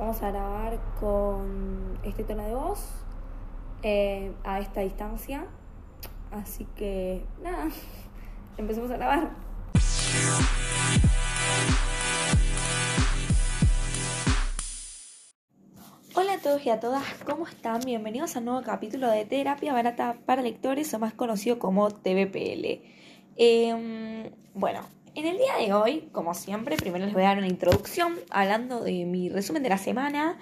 vamos a grabar con este tono de voz eh, a esta distancia. Así que nada, empecemos a grabar. Hola a todos y a todas, ¿cómo están? Bienvenidos a un nuevo capítulo de Terapia Barata para Lectores o más conocido como TVPL. Em, bueno, en el día de hoy, como siempre, primero les voy a dar una introducción hablando de mi resumen de la semana.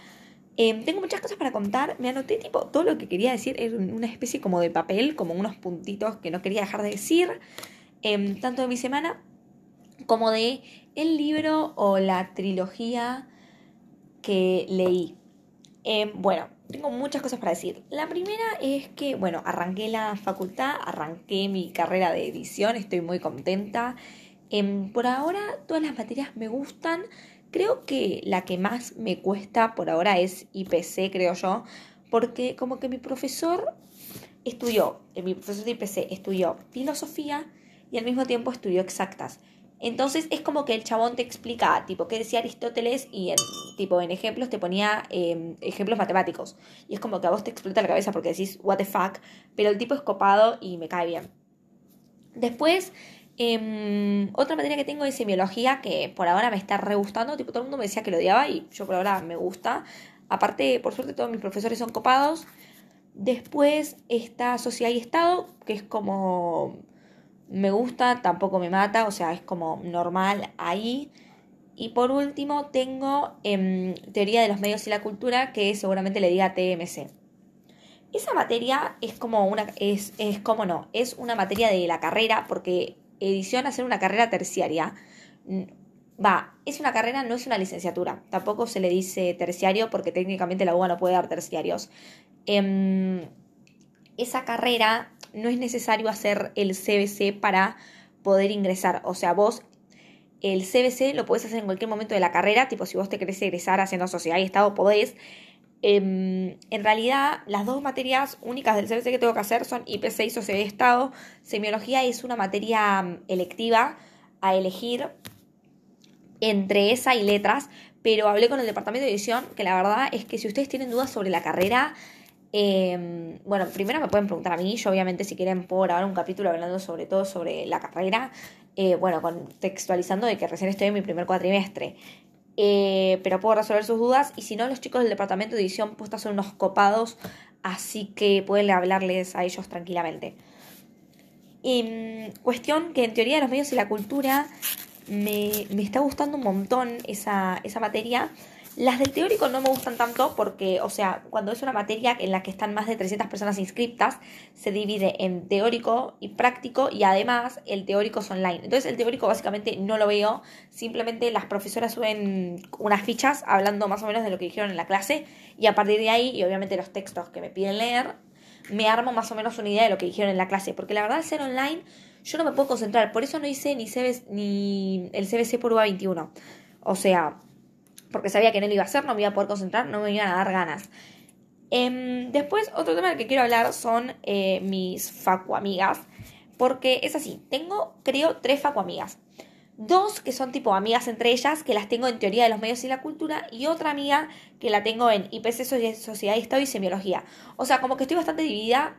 Em, tengo muchas cosas para contar. Me anoté tipo todo lo que quería decir en una especie como de papel, como unos puntitos que no quería dejar de decir, em, tanto de mi semana como de el libro o la trilogía que leí. Em, bueno, tengo muchas cosas para decir. La primera es que, bueno, arranqué la facultad, arranqué mi carrera de edición, estoy muy contenta. Em, por ahora todas las materias me gustan. Creo que la que más me cuesta por ahora es IPC, creo yo, porque como que mi profesor estudió, eh, mi profesor de IPC estudió filosofía y al mismo tiempo estudió exactas. Entonces es como que el chabón te explica, tipo, qué decía Aristóteles y en, tipo, en ejemplos te ponía em, ejemplos matemáticos. Y es como que a vos te explota la cabeza porque decís, what the fuck, pero el tipo es copado y me cae bien. Después Em, otra materia que tengo es semiología, que por ahora me está re gustando. Tipo, todo el mundo me decía que lo odiaba y yo por ahora me gusta. Aparte, por suerte, todos mis profesores son copados. Después está Sociedad y Estado, que es como me gusta, tampoco me mata, o sea, es como normal ahí. Y por último tengo em, Teoría de los Medios y la Cultura, que seguramente le diga TMC. Esa materia es como una, es, es como no, es una materia de la carrera, porque edición hacer una carrera terciaria. Va, es una carrera, no es una licenciatura. Tampoco se le dice terciario porque técnicamente la UBA no puede dar terciarios. Em, esa carrera no es necesario hacer el CBC para poder ingresar. O sea, vos el CBC lo podés hacer en cualquier momento de la carrera, tipo si vos te querés egresar haciendo sociedad y estado, podés. Em, en realidad, las dos materias únicas del CBC que tengo que hacer son IP6 o de Estado. Semiología es una materia mm, electiva a elegir entre esa y letras, pero hablé con el departamento de edición que la verdad es que si ustedes tienen dudas sobre la carrera, em, bueno, primero me pueden preguntar a mí, yo obviamente si quieren puedo grabar un capítulo hablando sobre todo sobre la carrera, eh, bueno, contextualizando de que recién estoy en mi primer cuatrimestre. Eh, pero puedo resolver sus dudas. Y si no, los chicos del departamento de edición puestos son unos copados, así que pueden hablarles a ellos tranquilamente. cuestión que en teoría de los medios y la cultura me, me está gustando un montón esa, esa materia las del teórico no me gustan tanto porque, o sea, cuando es una materia en la que están más de 300 personas inscriptas, se divide en teórico y práctico y además el teórico es online. Entonces el teórico básicamente no lo veo, simplemente las profesoras suben unas fichas hablando más o menos de lo que dijeron en la clase y a partir de ahí, y obviamente los textos que me piden leer, me armo más o menos una idea de lo que dijeron en la clase. Porque la verdad, al ser online, yo no me puedo concentrar. Por eso no hice ni, ni el CBC por UA21. O sea, porque sabía que no lo iba a hacer, no me iba a poder concentrar, no me iban a dar ganas. Em, después, otro tema del que quiero hablar son eh, mis facuamigas, porque es así, tengo, creo, tres facuamigas. Dos que son tipo amigas entre ellas, que las tengo en teoría de los medios y la cultura, y otra amiga que la tengo en IPC, Sociedad y Estado y Semiología. O sea, como que estoy bastante dividida.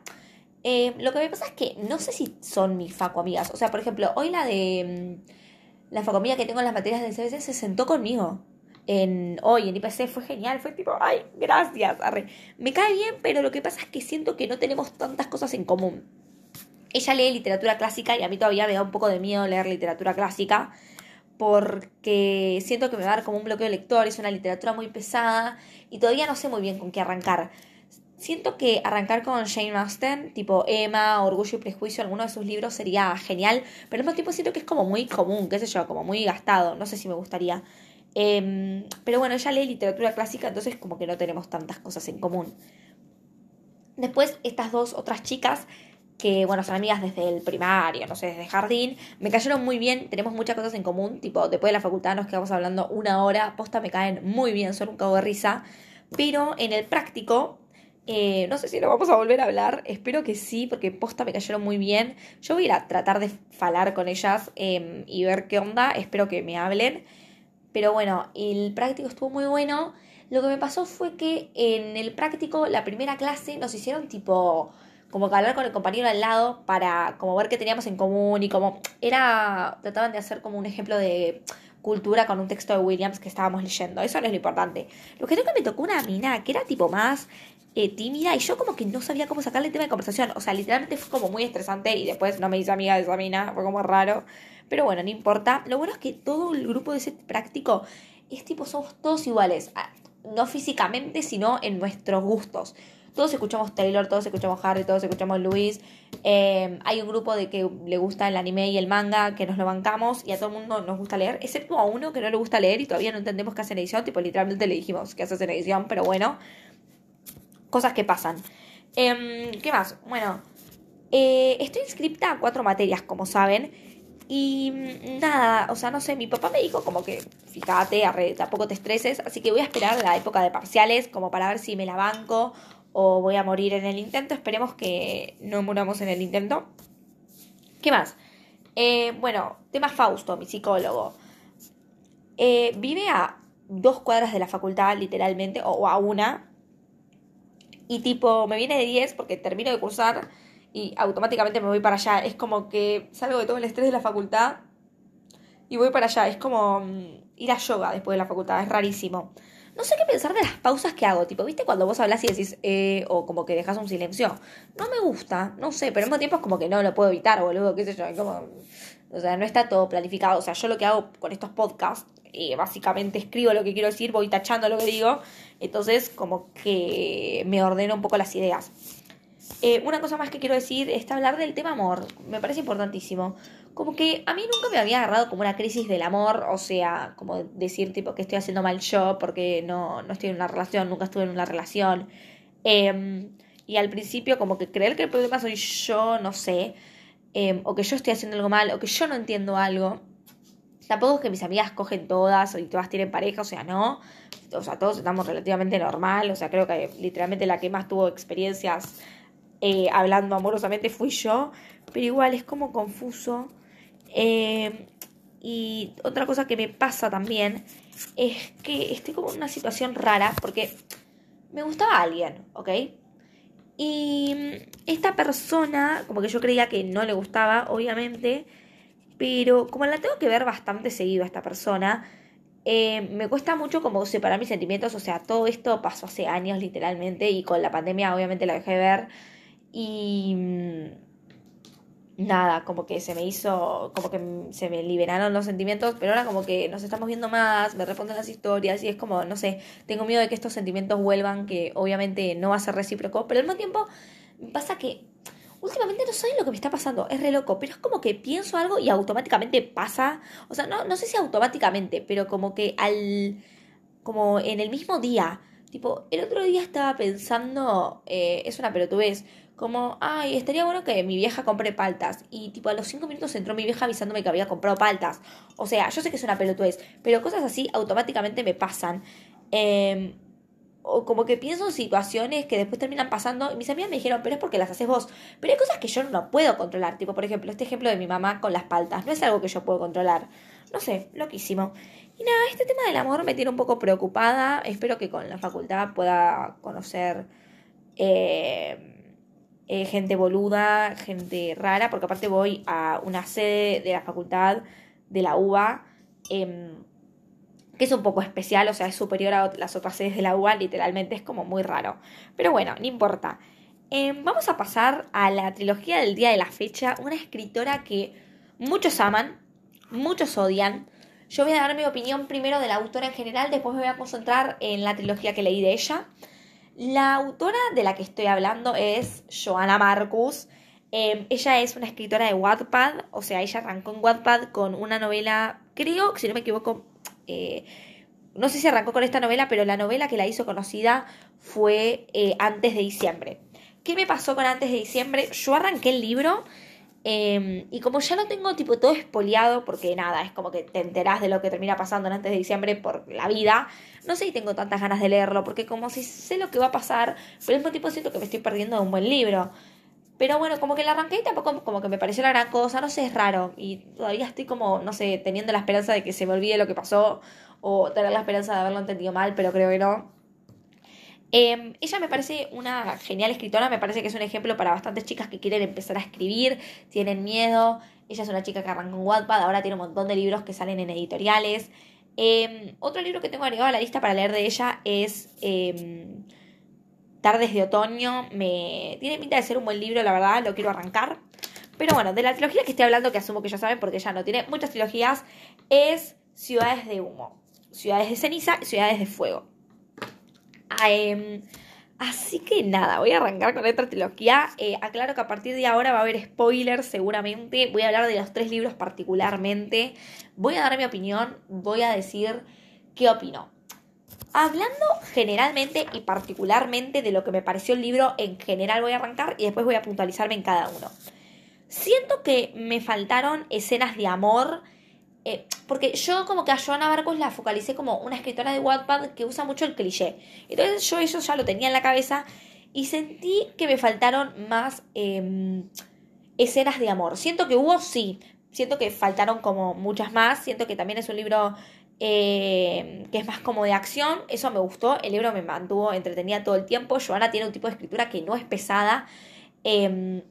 Em, lo que me pasa es que no sé si son mis facuamigas. O sea, por ejemplo, hoy la de mm, la facuamiga que tengo en las materias del CBC se sentó conmigo en hoy en IPC fue genial, fue tipo, ay, gracias, Me cae bien, pero lo que pasa es que siento que no tenemos tantas cosas en común. Ella lee literatura clásica y a mí todavía me da un poco de miedo leer literatura clásica porque siento que me va a dar como un bloqueo de lector, es una literatura muy pesada y todavía no sé muy bien con qué arrancar. Siento que arrancar con Jane Austen, tipo Emma, Orgullo y Prejuicio, alguno de sus libros sería genial, pero al mismo tiempo siento que es como muy común, qué sé yo, como muy gastado, no sé si me gustaría. Em, pero bueno, ella lee literatura clásica, entonces como que no tenemos tantas cosas en común. Después, estas dos otras chicas, que bueno, son amigas desde el primario, no sé, desde jardín, me cayeron muy bien, tenemos muchas cosas en común, tipo, después de la facultad nos quedamos hablando una hora, posta me caen muy bien, son un cago de risa, pero en el práctico, eh, no sé si lo vamos a volver a hablar, espero que sí, porque posta me cayeron muy bien. Yo voy a tratar de falar con ellas em, y ver qué onda, espero que me hablen. Pero bueno, el práctico estuvo muy bueno. Lo que me pasó fue que en el práctico, la primera clase, nos hicieron tipo como que hablar con el compañero al lado para como ver qué teníamos en común y como era trataban de hacer como un ejemplo de cultura con un texto de Williams que estábamos leyendo. Eso no es lo importante. Lo que que me tocó una mina que era tipo más eh, tímida y yo como que no sabía cómo sacarle el tema de conversación. O sea, literalmente fue como muy estresante y después no me hice amiga de esa mina, fue como raro. Pero bueno, no importa. Lo bueno es que todo el grupo de ese práctico es tipo, somos todos iguales. Ah, no físicamente, sino en nuestros gustos. Todos escuchamos Taylor, todos escuchamos Harry, todos escuchamos Luis. Eh, hay un grupo de que le gusta el anime y el manga, que nos lo bancamos y a todo el mundo nos gusta leer, excepto a uno que no le gusta leer y todavía no entendemos qué hace en edición. Tipo, literalmente le dijimos que haces en edición, pero bueno, cosas que pasan. Em, ¿Qué más? Bueno, eh, estoy inscripta a cuatro materias, como saben. Y nada, o sea, no sé, mi papá me dijo como que, fíjate, tampoco te estreses, así que voy a esperar la época de parciales como para ver si me la banco o voy a morir en el intento. Esperemos que no muramos en el intento. ¿Qué más? Eh, bueno, tema Fausto, mi psicólogo. Eh, vive a dos cuadras de la facultad, literalmente, o a una. Y tipo, me viene de 10 porque termino de cursar y automáticamente me voy para allá. Es como que salgo de todo el estrés de la facultad y voy para allá. Es como mm, ir a yoga después de la facultad, es rarísimo. No sé qué pensar de las pausas que hago, tipo, ¿viste cuando vos hablas y decís, eh, o como que dejas un silencio? No me gusta, no sé, pero al mismo tiempo es como que no lo puedo evitar, boludo, qué sé yo, como, o sea, no está todo planificado, o sea, yo lo que hago con estos podcasts, eh, básicamente escribo lo que quiero decir, voy tachando lo que digo, entonces como que me ordeno un poco las ideas. Eh, una cosa más que quiero decir es hablar del tema amor. Me parece importantísimo. Como que a mí nunca me había agarrado como una crisis del amor, o sea, como decir tipo que estoy haciendo mal yo porque no, no estoy en una relación, nunca estuve en una relación. Em, y al principio como que creer que el problema soy yo, no sé, em, o que yo estoy haciendo algo mal, o que yo no entiendo algo. Tampoco es que mis amigas cogen todas y todas tienen pareja, o sea, no. O sea, todos estamos relativamente normal, o sea, creo que literalmente la que más tuvo experiencias eh, hablando amorosamente fui yo, pero igual es como confuso. Eh, y otra cosa que me pasa también es que estoy como en una situación rara porque me gustaba alguien, ¿ok? Y esta persona, como que yo creía que no le gustaba, obviamente, pero como la tengo que ver bastante seguido a esta persona, eh, me cuesta mucho como separar mis sentimientos, o sea, todo esto pasó hace años literalmente y con la pandemia obviamente la dejé de ver. Y mm, nada, como que se me hizo, como que se me liberaron los sentimientos, pero ahora como que nos estamos viendo más, me responden las historias y es como, no sé, tengo miedo de que estos sentimientos vuelvan, que obviamente no va a ser recíproco, pero al mismo tiempo pasa que últimamente no sé lo que me está pasando, es re loco, pero es como que pienso algo y automáticamente pasa, o sea, no, no sé si automáticamente, pero como que al, como en el mismo día, tipo, el otro día estaba pensando, eh, es una pelotudez, como, ay, estaría bueno que mi vieja compre paltas. Y tipo a los cinco minutos entró mi vieja avisándome que había comprado paltas. O sea, yo sé que es una pelotudez, pero cosas así automáticamente me pasan. Em, o como que pienso en situaciones que después terminan pasando y mis amigas me dijeron, pero es porque las haces vos. Pero hay cosas que yo no puedo controlar. Tipo, por ejemplo, este ejemplo de mi mamá con las paltas. No es algo que yo puedo controlar. No sé, loquísimo. Y nada, este tema del amor me tiene un poco preocupada. Espero que con la facultad pueda conocer... Eh, eh, gente boluda, gente rara, porque aparte voy a una sede de la facultad de la UBA, em, que es un poco especial, o sea, es superior a las otras sedes de la UBA, literalmente es como muy raro. Pero bueno, no importa. Em, vamos a pasar a la trilogía del día de la fecha, una escritora que muchos aman, muchos odian. Yo voy a dar mi opinión primero de la autora en general, después me voy a concentrar en la trilogía que leí de ella. La autora de la que estoy hablando es Joanna Marcus. Em, ella es una escritora de Wattpad, o sea, ella arrancó en Wattpad con una novela, creo, si no me equivoco, eh, no sé si arrancó con esta novela, pero la novela que la hizo conocida fue eh, Antes de diciembre. ¿Qué me pasó con Antes de diciembre? Yo arranqué el libro Em, y como ya lo tengo tipo todo espoliado, porque nada, es como que te enterás de lo que termina pasando antes de diciembre por la vida, no sé si tengo tantas ganas de leerlo, porque como si sé lo que va a pasar, pero al mismo tiempo siento que me estoy perdiendo de un buen libro. Pero bueno, como que la arranqué y tampoco como que me pareció la gran cosa, no sé, es raro. Y todavía estoy como, no sé, teniendo la esperanza de que se me olvide lo que pasó o tener la esperanza de haberlo entendido mal, pero creo que no. Em, ella me parece una genial escritora, me parece que es un ejemplo para bastantes chicas que quieren empezar a escribir, tienen miedo. Ella es una chica que arrancó en Wattpad, ahora tiene un montón de libros que salen en editoriales. Em, otro libro que tengo agregado a la lista para leer de ella es em, Tardes de Otoño. Me tiene pinta de ser un buen libro, la verdad, lo quiero arrancar. Pero bueno, de la trilogía que estoy hablando, que asumo que ya saben porque ya no tiene muchas trilogías, es Ciudades de Humo, Ciudades de Ceniza y Ciudades de Fuego. Em, así que nada, voy a arrancar con esta trilogía. Eh, aclaro que a partir de ahora va a haber spoilers seguramente. Voy a hablar de los tres libros particularmente. Voy a dar mi opinión, voy a decir qué opino. Hablando generalmente y particularmente de lo que me pareció el libro, en general voy a arrancar y después voy a puntualizarme en cada uno. Siento que me faltaron escenas de amor eh, porque yo como que a Joana Barcos la focalicé como una escritora de Wattpad que usa mucho el cliché. Entonces yo eso ya lo tenía en la cabeza y sentí que me faltaron más em, escenas de amor. Siento que hubo, sí. Siento que faltaron como muchas más. Siento que también es un libro em, que es más como de acción. Eso me gustó. El libro me mantuvo entretenida todo el tiempo. Joana tiene un tipo de escritura que no es pesada. Em,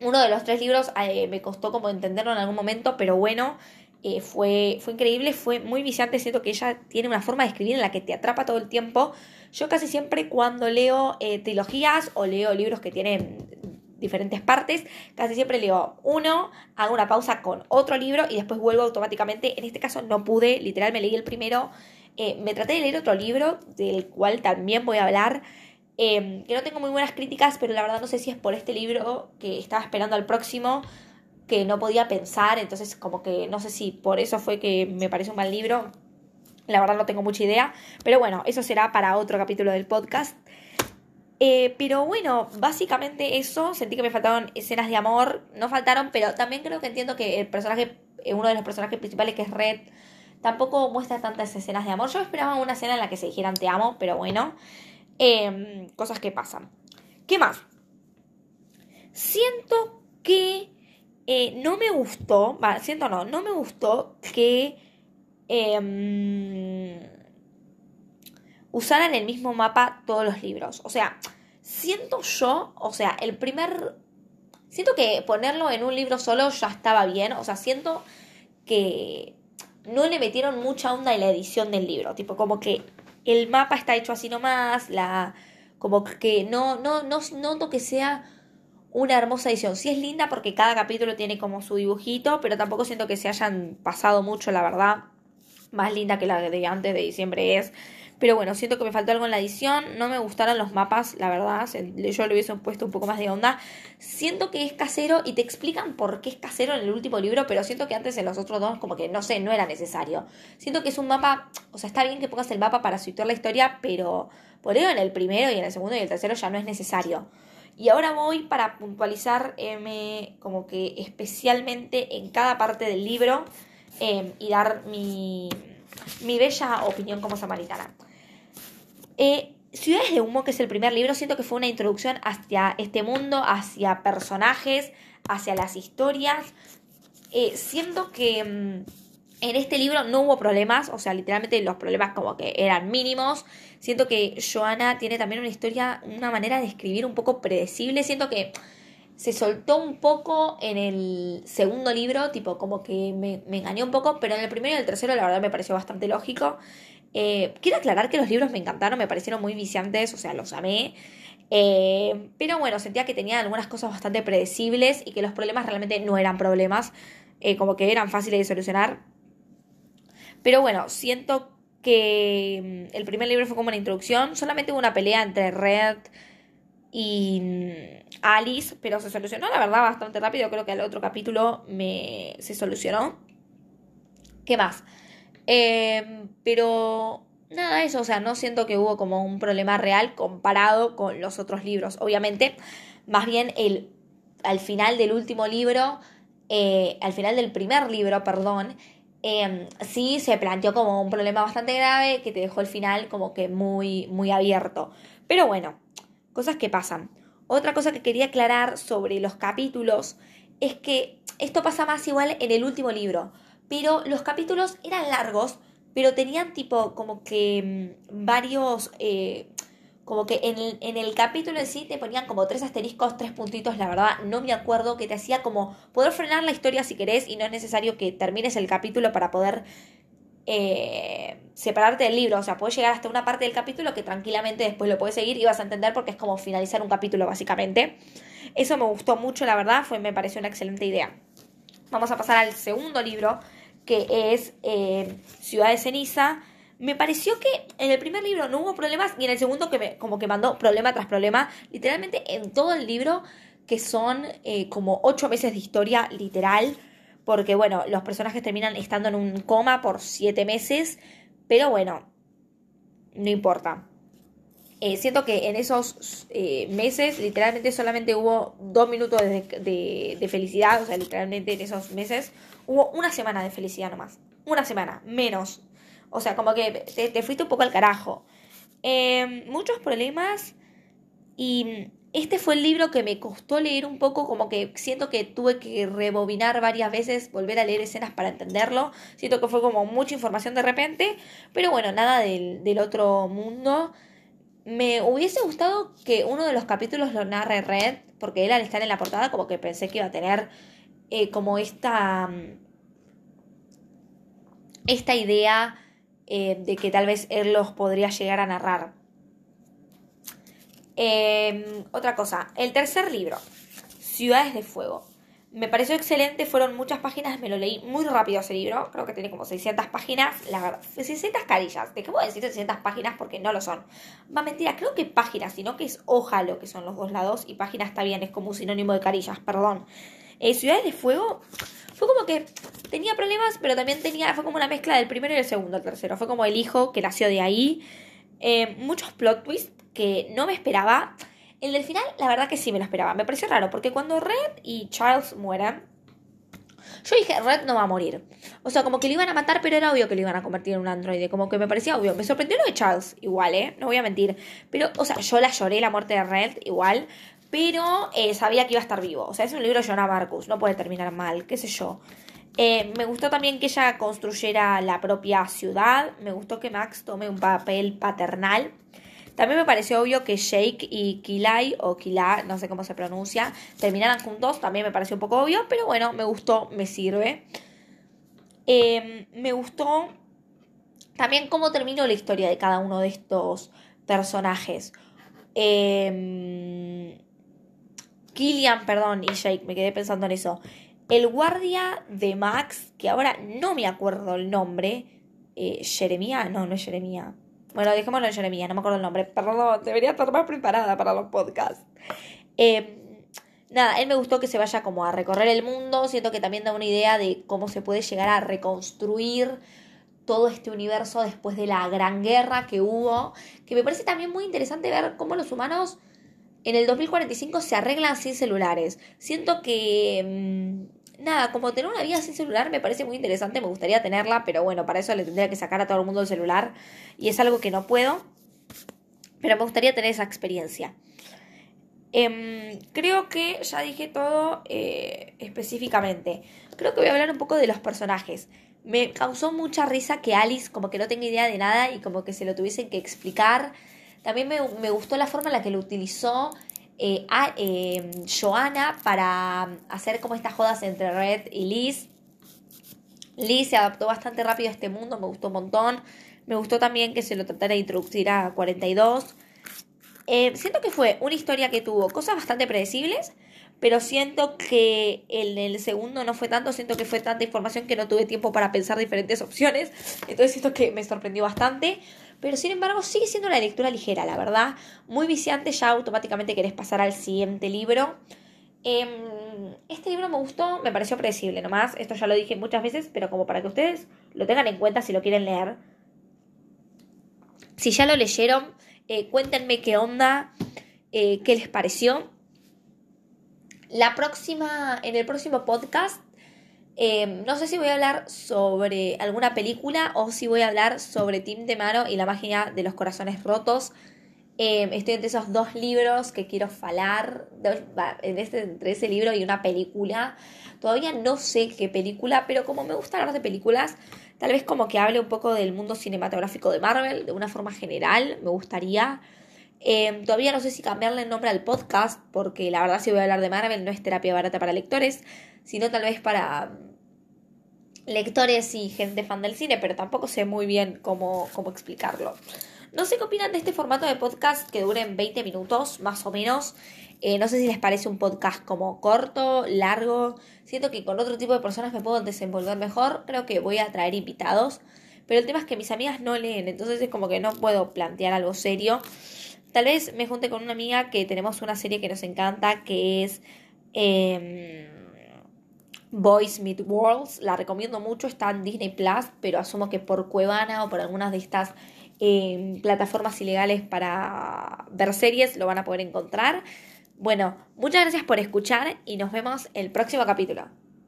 uno de los tres libros eh, me costó como entenderlo en algún momento, pero bueno, eh, fue, fue increíble, fue muy viciante, siento que ella tiene una forma de escribir en la que te atrapa todo el tiempo. Yo casi siempre cuando leo eh, trilogías o leo libros que tienen diferentes partes, casi siempre leo uno, hago una pausa con otro libro y después vuelvo automáticamente. En este caso no pude, literal me leí el primero, eh, me traté de leer otro libro del cual también voy a hablar. que no tengo muy buenas críticas, pero la verdad no sé si es por este libro que estaba esperando al próximo que no podía pensar, entonces como que no sé si por eso fue que me parece un mal libro, la verdad no tengo mucha idea, pero bueno, eso será para otro capítulo del podcast. Eh, pero bueno, básicamente eso, sentí que me faltaron escenas de amor, no faltaron, pero también creo que entiendo que el personaje, eh, uno de los personajes principales que es Red, tampoco muestra tantas escenas de amor. Yo esperaba una escena en la que se dijeran te amo, pero bueno, em, cosas que pasan. ¿Qué más? Siento que eh, no me gustó, va, siento no, no me gustó que em, usaran el mismo mapa todos los libros. O sea, siento yo, o sea, el primer... Siento que ponerlo en un libro solo ya estaba bien, o sea, siento que no le metieron mucha onda en la edición del libro, tipo como que el mapa está hecho así nomás, la como que no no no noto que sea una hermosa edición. Sí es linda porque cada capítulo tiene como su dibujito, pero tampoco siento que se hayan pasado mucho, la verdad. Más linda que la de antes de diciembre es. Pero bueno, siento que me faltó algo en la edición. No me gustaron los mapas, la verdad. Yo le hubiese puesto un poco más de onda. Siento que es casero y te explican por qué es casero en el último libro, pero siento que antes en los otros dos, como que no sé, no era necesario. Siento que es un mapa. O sea, está bien que pongas el mapa para situar la historia, pero por ello en el primero y en el segundo y el tercero ya no es necesario. Y ahora voy para puntualizar como que especialmente en cada parte del libro em, y dar mi, mi, bella opinión como samaritana. Eh, Ciudades de Humo, que es el primer libro, siento que fue una introducción hacia este mundo, hacia personajes, hacia las historias. Eh, siento que em, en este libro no hubo problemas, o sea, literalmente los problemas como que eran mínimos. Siento que Joana tiene también una historia, una manera de escribir un poco predecible. Siento que se soltó un poco en el segundo libro, tipo como que me, engañó un poco, pero en el primero y el tercero la verdad me pareció bastante lógico. Eh, quiero aclarar que los libros me encantaron, me parecieron muy viciantes, o sea, los amé. Eh, pero bueno, sentía que tenían algunas cosas bastante predecibles y que los problemas realmente no eran problemas, eh, como que eran fáciles de solucionar. Pero bueno, siento que mm, el primer libro fue como una introducción. Solamente hubo una pelea entre Red y mm, Alice, pero se solucionó, la verdad, bastante rápido. Creo que al otro capítulo me, se solucionó. ¿Qué más? Em, pero nada, eso, o sea, no siento que hubo como un problema real comparado con los otros libros. Obviamente, más bien el, al final del último libro, eh, al final del primer libro, perdón, eh, sí se planteó como un problema bastante grave que te dejó el final como que muy, muy abierto. Pero bueno, cosas que pasan. Otra cosa que quería aclarar sobre los capítulos es que esto pasa más igual en el último libro, pero los capítulos eran largos, pero tenían tipo como que mm, varios... Eh, como que en el, capítulo en sí te ponían como tres asteriscos, tres puntitos, la verdad, no me acuerdo, que te hacía como poder frenar la historia si querés y no es necesario que termines el capítulo para poder eh, separarte del libro, o sea, puedes llegar hasta una parte del capítulo que tranquilamente después lo puedes seguir y vas a entender porque es como finalizar un capítulo básicamente. Eso me gustó mucho, la verdad, fue, me pareció una excelente idea. Vamos a pasar al segundo libro, que es eh, Ciudad de Ceniza. Me pareció que en el primer libro no hubo problemas y en el segundo que me, como que mandó problema tras problema. Literalmente en todo el libro, que son eh, como ocho meses de historia literal porque bueno, los personajes terminan estando en un coma por siete meses, pero bueno, no importa. Eh, siento que en esos eh, meses literalmente solamente hubo dos minutos de, de, felicidad, o sea, literalmente en esos meses hubo una semana de felicidad nomás, una semana, menos. O sea, como que te, fuiste un poco al carajo. Eh, muchos problemas y este fue el libro que me costó leer un poco, como que siento que tuve que rebobinar varias veces, volver a leer escenas para entenderlo. Siento que fue como mucha información de repente, pero bueno, nada del, otro mundo. Me hubiese gustado que uno de los capítulos lo narre Red, porque él al estar en la portada como que pensé que iba a tener eh, como esta, esta idea eh, de que tal vez él los podría llegar a narrar. Em, otra cosa, el tercer libro, Ciudades de Fuego. Me pareció excelente, fueron muchas páginas, me lo leí muy rápido ese libro, creo que tiene como 600 páginas, la verdad, 600 carillas, ¿de qué puedo decir 600 páginas? Porque no lo son. Va, mentira, creo que páginas, sino que es hoja lo que son los dos lados, y página está bien, es como un sinónimo de carillas, perdón. Eh, Ciudades de Fuego fue como que tenía problemas, pero también tenía, fue como una mezcla del primero y el segundo, el tercero, fue como el hijo que nació de ahí. Eh, muchos plot twists, que no me esperaba. El del final, la verdad que sí me lo esperaba. Me pareció raro, porque cuando Red y Charles mueran, yo dije, Red no va a morir. O sea, como que lo iban a matar, pero era obvio que lo iban a convertir en un androide. Como que me parecía obvio. Me sorprendió lo de Charles, igual, ¿eh? No voy a mentir. Pero, o sea, yo la lloré la muerte de Red, igual. Pero eh, sabía que iba a estar vivo. O sea, es un libro de Jonah Marcus. No puede terminar mal, qué sé yo. Eh, me gustó también que ella construyera la propia ciudad. Me gustó que Max tome un papel paternal. También me pareció obvio que Jake y Kilai, o Kila, no sé cómo se pronuncia, terminaran juntos. También me pareció un poco obvio, pero bueno, me gustó, me sirve. Em, me gustó también cómo terminó la historia de cada uno de estos personajes. Eh, Killian, perdón, y Jake, me quedé pensando en eso. El guardia de Max, que ahora no me acuerdo el nombre. Eh, Jeremía, no, no es Jeremía. Bueno, dejémoslo en Jeremía, no me acuerdo el nombre. Perdón, debería estar más preparada para los podcasts. Eh, nada, él me gustó que se vaya como a recorrer el mundo. Siento que también da una idea de cómo se puede llegar a reconstruir todo este universo después de la gran guerra que hubo. Que me parece también muy interesante ver cómo los humanos en el 2045 se arreglan sin celulares. Siento que... Mm, nada, como tener una vida sin celular me parece muy interesante, me gustaría tenerla, pero bueno, para eso le tendría que sacar a todo el mundo el celular y es algo que no puedo, pero me gustaría tener esa experiencia. Em, creo que ya dije todo eh, específicamente. Creo que voy a hablar un poco de los personajes. Me causó mucha risa que Alice como que no tenga idea de nada y como que se lo tuviesen que explicar. También me, me gustó la forma en la que lo utilizó eh, a eh, Joanna para hacer como estas jodas entre Red y Liz. Liz se adaptó bastante rápido a este mundo, me gustó un montón. Me gustó también que se lo tratara de introducir a 42. Eh, siento que fue una historia que tuvo cosas bastante predecibles, pero siento que en el segundo no fue tanto, siento que fue tanta información que no tuve tiempo para pensar diferentes opciones, entonces siento que me sorprendió bastante, pero sin embargo sigue siendo una lectura ligera, la verdad, muy viciante, ya automáticamente querés pasar al siguiente libro. Em, este libro me gustó, me pareció predecible nomás, esto ya lo dije muchas veces, pero como para que ustedes lo tengan en cuenta si lo quieren leer. Si ya lo leyeron, eh, cuéntenme qué onda, eh, qué les pareció. La próxima, en el próximo podcast Em, no sé si voy a hablar sobre alguna película o si voy a hablar sobre Tim de Mano y la magia de los corazones rotos. Em, estoy entre esos dos libros que quiero falar, este, entre ese libro y una película. Todavía no sé qué película, pero como me gusta hablar de películas, Tal vez como que hable un poco del mundo cinematográfico de Marvel, de una forma general, me gustaría. Em, todavía no sé si cambiarle el nombre al podcast, porque la verdad si voy a hablar de Marvel no es terapia barata para lectores, sino tal vez para mm, lectores y gente fan del cine, pero tampoco sé muy bien cómo, cómo explicarlo. No sé qué opinan de este formato de podcast que duren 20 minutos, más o menos. Eh, no sé si les parece un podcast como corto, largo. Siento que con otro tipo de personas me puedo desenvolver mejor. Creo que voy a traer invitados. Pero el tema es que mis amigas no leen, entonces es como que no puedo plantear algo serio. Tal vez me junte con una amiga que tenemos una serie que nos encanta, que es eh, Boys Meet Worlds. La recomiendo mucho, está en Disney Plus, pero asumo que por Cuevana o por algunas de estas plataformas ilegales para ver series, lo van a poder encontrar. Bueno, muchas gracias por escuchar y nos vemos el próximo capítulo.